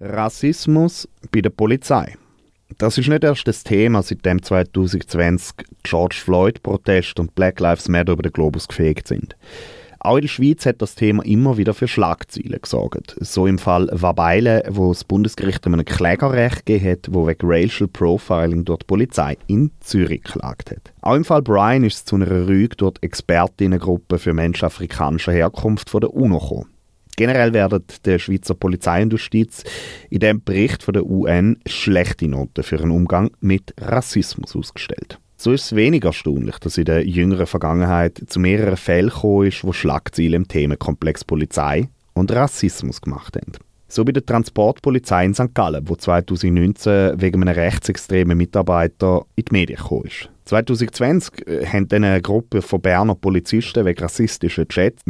Rassismus bei der Polizei. Das ist nicht erst das Thema, seitdem 2020 George Floyd-Protest und Black Lives Matter über den Globus gefegt sind. Auch in der Schweiz hat das Thema immer wieder für Schlagzeilen gesorgt. So im Fall Wabeile, wo das Bundesgericht einem Klägerrecht gegeben hat, wo wegen Racial Profiling durch die Polizei in Zürich geklagt hat. Auch im Fall Brian ist es zu einer Rüge durch die Expertinnengruppe für Menschen afrikanischer Herkunft von der UNO gekommen. Generell werden der Schweizer Polizei und Justiz in dem Bericht von der UN schlechte Noten für einen Umgang mit Rassismus ausgestellt. So ist es weniger erstaunlich, dass in der jüngeren Vergangenheit zu mehreren Fällen gekommen ist, wo Schlagzeilen im Themenkomplex Polizei und Rassismus gemacht haben. So bei der Transportpolizei in St. Gallen, wo 2019 wegen einem rechtsextremen Mitarbeiter in die Medien gekommen ist. 2020 äh, haben eine Gruppe von Berner Polizisten wegen rassistischer Chats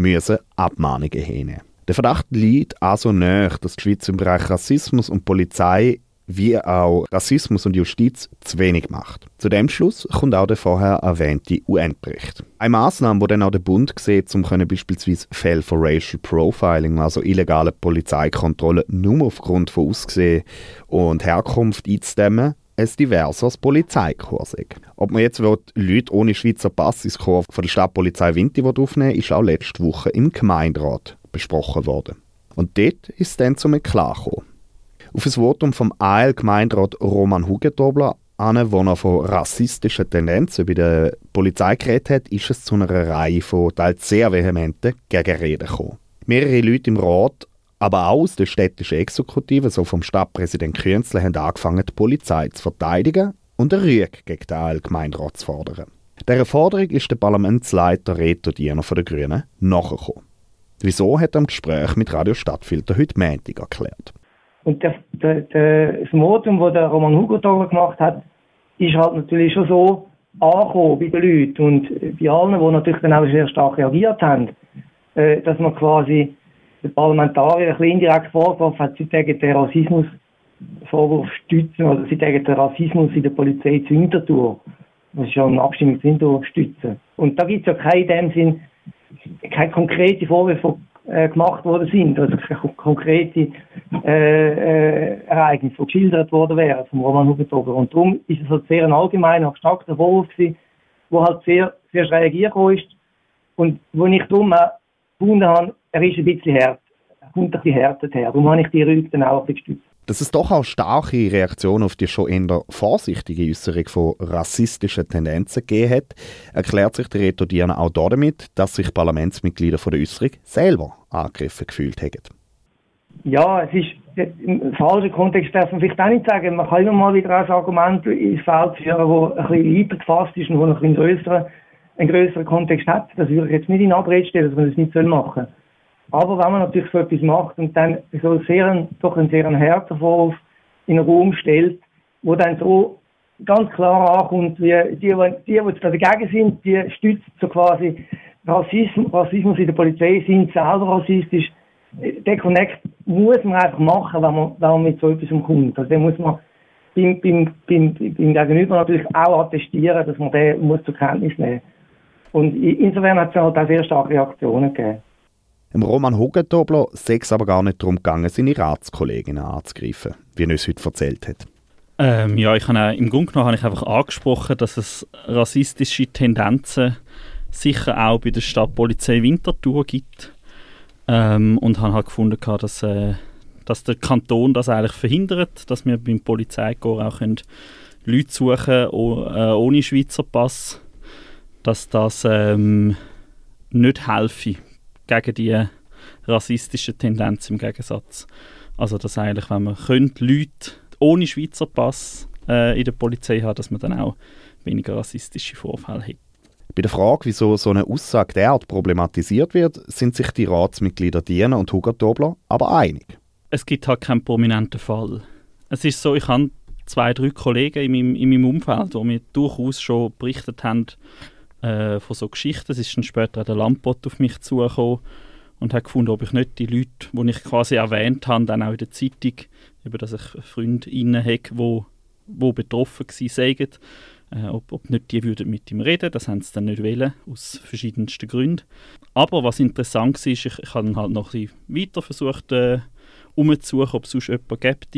Abmahnungen hinnehmen. Der Verdacht liegt also näher, dass die Schweiz im Bereich Rassismus und Polizei wie auch Rassismus und Justiz zu wenig macht. Zu dem Schluss kommt auch der vorher erwähnte UN-Bericht. Eine Maßnahme, die dann auch der Bund sieht, um beispielsweise Fälle von Racial Profiling, also illegale Polizeikontrolle, nur aufgrund von Aussehen und Herkunft einzudämmen, ein diverses Polizeikorps Ob man jetzt Leute ohne Schweizer Pass ins Korps von der Stadtpolizei Winti aufnehmen will, ist auch letzte Woche im Gemeinderat besprochen worden. Und dort ist es dann zum Eklat gekommen. Auf das Votum vom AL-Gemeinderat Roman Hugendobler an, wo er von rassistischen Tendenzen bei der Polizei geredet hat, ist es zu einer Reihe von teils sehr vehementen Gegenreden gekommen. Mehrere Leute im Rat, aber auch aus der städtischen Exekutive, so vom Stadtpräsident Künzle, haben angefangen, die Polizei zu verteidigen und eine Rüge gegen den AL-Gemeinderat zu fordern. Dieser Forderung ist der Parlamentsleiter Reto Diener von den Grünen nachgekommen. Wieso hat er im Gespräch mit Radio Stadtfilter heute Montag erklärt. Und der, der, der, das Votum, das der Roman Hugo gemacht hat, ist halt natürlich schon so angekommen bei den Leuten und bei allen, die natürlich dann auch sehr stark reagiert haben, äh, dass man quasi den Parlamentarier ein bisschen indirekt vorgeworfen hat, sie tägen den Rassismusvorwurf stützen oder sie tägen den Rassismus in der Polizei zu Hintertour. Das ist ja eine Abstimmung zu Hintertour stützen. Und da gibt es ja kein in dem Sinn keine konkrete Vorwürfe äh, gemacht worden sind, also konkrete äh, äh, Ereignisse, die geschildert worden wären vom Roman Hugentober. Und darum ist es halt sehr ein allgemeiner, abstrakter Vorwurf gewesen, wo halt sehr, sehr schräg ist und wo ich darum auch gefunden habe, er ist ein bisschen hart, er kommt ein bisschen härter her. Darum habe ich die Rüge dann auch ein bisschen gestützt. Dass es doch auch starke Reaktionen auf die schon eher vorsichtige Äußerung von rassistischen Tendenzen gegeben hat, erklärt sich der Reto Diana auch damit, dass sich Parlamentsmitglieder von der Äußerung selber angegriffen gefühlt haben. Ja, es ist im falschen Kontext darf man vielleicht auch nicht sagen. Man kann immer mal wieder ein Argument ins Feld führen, das ein bisschen weiter gefasst ist und das einen größeren, einen größeren Kontext hat. Das würde ich jetzt nicht in Abrede stellen, dass man das nicht machen soll. Aber wenn man natürlich so etwas macht und dann so sehr, doch einen sehr harten Vorwurf in den Raum stellt, wo dann so ganz klar ankommt, wie die, die, die, dagegen sind, die stützen so quasi Rassismus, Rassismus in der Polizei, sind selber rassistisch. Den Connect muss man einfach machen, wenn man, wenn man mit so etwas umkommt. Also den muss man beim, beim, beim, beim Gegenüber natürlich auch attestieren, dass man den muss zur Kenntnis nehmen muss. Und insofern hat es halt auch sehr starke Reaktionen gegeben. Im Roman Hugentobler sei es aber gar nicht darum gegangen, seine Ratskolleginnen anzugreifen, wie er uns heute erzählt hat. Ähm, ja, ich habe im Grunde genommen habe ich einfach angesprochen, dass es rassistische Tendenzen sicher auch bei der Stadtpolizei Winterthur gibt. Ähm, und habe halt gefunden, dass, äh, dass der Kanton das eigentlich verhindert, dass wir beim Polizeikorps auch können Leute suchen oh, äh, ohne Schweizer Pass, dass das ähm, nicht helfe gegen die rassistischen Tendenzen im Gegensatz. Also dass eigentlich, wenn man könnte, Leute ohne Schweizer Pass äh, in der Polizei haben, dass man dann auch weniger rassistische Vorfälle hat. Bei der Frage, wieso so eine Aussage derart problematisiert wird, sind sich die Ratsmitglieder Diener und Hugo Dobler aber einig. Es gibt halt keinen prominenten Fall. Es ist so, ich habe zwei, drei Kollegen in meinem, in meinem Umfeld, die mir durchaus schon berichtet haben äh, von so Geschichten. Es ist dann später der Lampot auf mich zugekommen und hat gefunden, ob ich nicht die Leute, die ich quasi erwähnt habe, dann auch in der Zeitung, über dass ich Freundinnen habe, die wo betroffen waren, äh, ob, ob nicht die würden mit ihm reden. Das haben sie dann nicht wollen, aus verschiedensten Gründen. Aber was interessant war, ich, ich habe halt noch ein weiter versucht, äh, umzusuchen, ob es sonst jemanden gibt.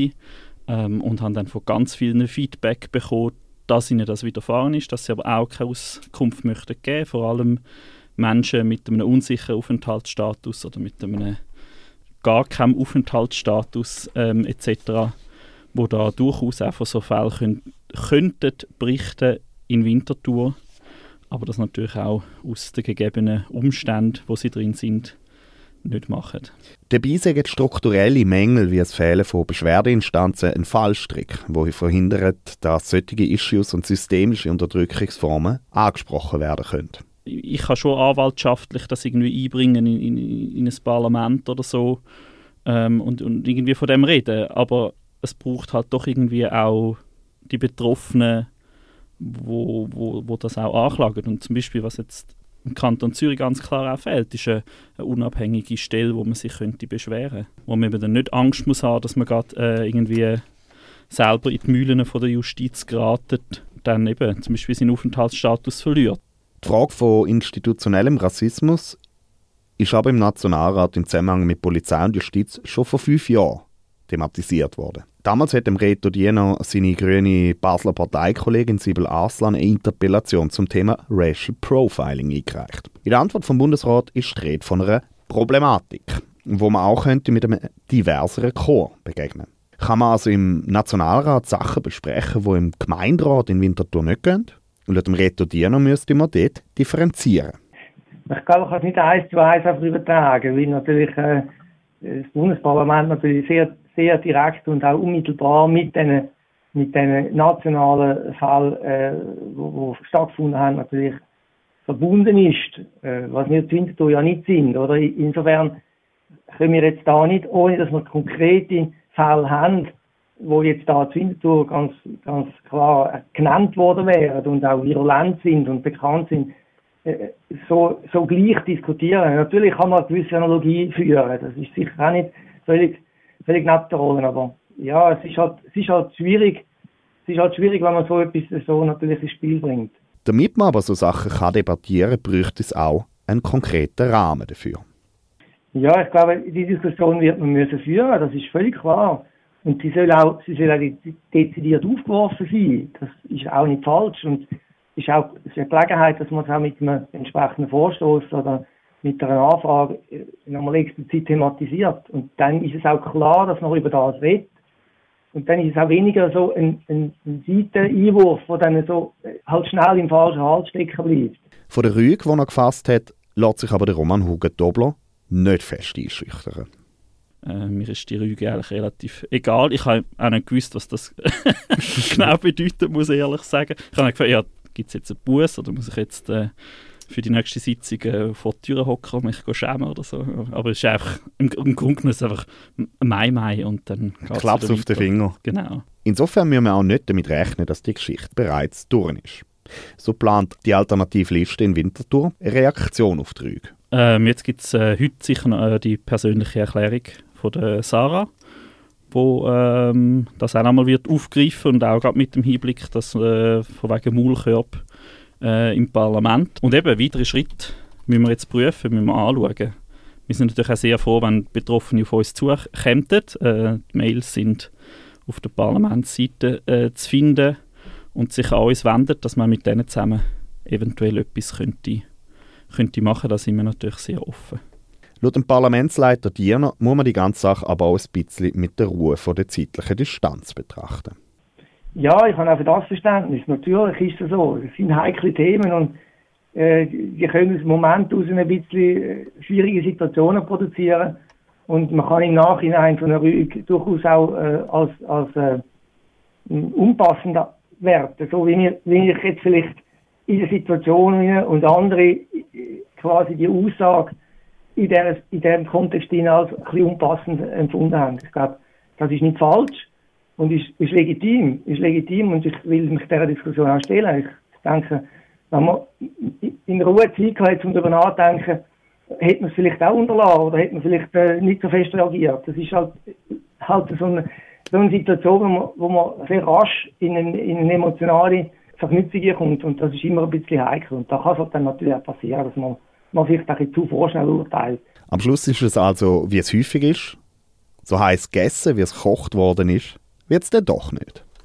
Ähm, und haben dann von ganz vielen Feedback bekommen, dass ihnen das widerfahren ist, dass sie aber auch keine Auskunft möchten geben, vor allem Menschen mit einem unsicheren Aufenthaltsstatus oder mit einem gar keinem Aufenthaltsstatus ähm, etc., wo da durchaus auch von so Fällen können, könnten berichten in Winterthur, aber das natürlich auch aus den gegebenen Umständen, wo sie drin sind, nicht machen. Dabei sagen strukturelle Mängel wie das Fehlen von Beschwerdeinstanzen ein Fallstrick, wo verhindert, dass solche Issues und systemische Unterdrückungsformen angesprochen werden können. Ich kann schon anwaltschaftlich das irgendwie einbringen in, in, in ein Parlament oder so ähm, und, und irgendwie von dem reden, aber es braucht halt doch irgendwie auch die Betroffenen, wo, wo, wo das auch anklagen. Und zum Beispiel, was jetzt im Kanton Zürich ganz klar auch fehlt, ist eine, eine unabhängige Stelle, wo man sich könnte beschweren könnte. Wo man dann nicht Angst muss haben, dass man gerade äh, irgendwie selber in die Mühlen von der Justiz geratet, dann eben zum Beispiel seinen Aufenthaltsstatus verliert. Die Frage von institutionellem Rassismus ist aber im Nationalrat im Zusammenhang mit Polizei und Justiz schon vor fünf Jahren thematisiert worden. Damals hat dem Reto Diener seine grüne Basler Parteikollegin Sibel Arslan eine Interpellation zum Thema Racial Profiling eingereicht. In der Antwort vom Bundesrat ist die Rede von einer Problematik, wo man auch könnte mit einem diverseren Chor begegnen Kann man also im Nationalrat Sachen besprechen, die im Gemeinderat in Winterthur nicht gehen? Und laut dem Reto Diener müsste man dort differenzieren. Ich glaube, ich kann es nicht eins zu eins übertragen, weil natürlich äh, das Bundesparlament natürlich sehr sehr direkt und auch unmittelbar mit den, mit den nationalen Fällen, äh, wo, wo stattgefunden haben, natürlich verbunden ist, äh, was wir Winterthur ja nicht sind. Oder? Insofern können wir jetzt da nicht, ohne dass wir konkrete Fälle haben, wo jetzt da Winterthur ganz, ganz klar genannt worden wären und auch virulent sind und bekannt sind, äh, so, so gleich diskutieren. Natürlich kann man eine gewisse Analogie führen. Das ist sicher auch nicht völlig völlig nette Rollen, aber ja, es ist halt, es ist halt schwierig, es ist halt schwierig, wenn man so etwas so natürlich ins Spiel bringt. Damit man aber so Sachen kann debattieren, bräuchte es auch einen konkreten Rahmen dafür. Ja, ich glaube, die Diskussion wird man müssen führen, das ist völlig klar. Und sie soll auch, sie soll auch dezidiert aufgeworfen sein. Das ist auch nicht falsch und ist auch eine Gelegenheit, dass man es auch mit einem entsprechenden Vorstoß oder mit einer Anfrage äh, nochmal explizit thematisiert. Und dann ist es auch klar, dass man über das redet. Und dann ist es auch weniger so ein, ein, ein Seiteneinwurf, der dann so äh, halt schnell im falschen Halt stecken bleibt. Von der Rüge, die er gefasst hat, lässt sich aber der Roman Hugo Dobler nicht fest einschüchtern. Äh, mir ist die Rüge eigentlich relativ egal. Ich habe auch nicht gewusst, was das genau bedeutet, muss ich ehrlich sagen. Ich habe gefragt, ja, gibt es jetzt einen Bus oder muss ich jetzt äh, für die nächste Sitzung äh, vor die Tür hocken und mich schämen oder so. Aber es ist einfach, im, im Grunde genommen einfach Mai Mai und dann Klaps auf den Finger. Genau. Insofern müssen wir auch nicht damit rechnen, dass die Geschichte bereits durch ist. So plant die Alternativliste in Winterthur eine Reaktion auf die Rüge. Ähm, jetzt gibt es äh, heute sicher noch, äh, die persönliche Erklärung von der Sarah, wo ähm, das auch einmal wird aufgreifen und auch gerade mit dem Hinblick, dass äh, von wegen Maulkorb äh, im Parlament. Und eben, weitere Schritte müssen wir jetzt prüfen, müssen wir anschauen. Wir sind natürlich auch sehr froh, wenn Betroffene auf uns zukommen. Äh, die Mails sind auf der Parlamentsseite äh, zu finden und sich an uns wenden, dass man mit denen zusammen eventuell etwas könnte, könnte machen. Da sind wir natürlich sehr offen. Laut dem Parlamentsleiter Diener muss man die ganze Sache aber auch ein bisschen mit der Ruhe von der zeitlichen Distanz betrachten. Ja, ich habe auch für das Verständnis. Natürlich ist es so. Es sind heikle Themen und äh, die können im Moment aus ein bisschen äh, schwierige Situationen produzieren. Und man kann im Nachhinein von einer Rüge durchaus auch äh, als, als äh, unpassend werten. So wie, wir, wie ich jetzt vielleicht in der Situation und andere äh, quasi die Aussage in, der, in diesem Kontext als ein bisschen unpassend empfunden haben. Ich glaube, das ist nicht falsch und ist, ist legitim, ist legitim und ich will mich dieser Diskussion auch stellen. Ich denke, wenn man in Ruhe Zeit gehabt um darüber nachzudenken, hätte man es vielleicht auch unterlassen oder hätte man vielleicht äh, nicht so fest reagiert. Das ist halt, halt so, eine, so eine Situation, wo man, wo man sehr rasch in, ein, in eine emotionale Verknüpfung kommt und das ist immer ein bisschen heikel. Und da kann es halt dann natürlich auch passieren, dass man, man vielleicht ein bisschen zu vorschnell urteilt. Am Schluss ist es also, wie es häufig ist, So heiß gegessen, wie es gekocht worden ist, wird es dann doch nicht.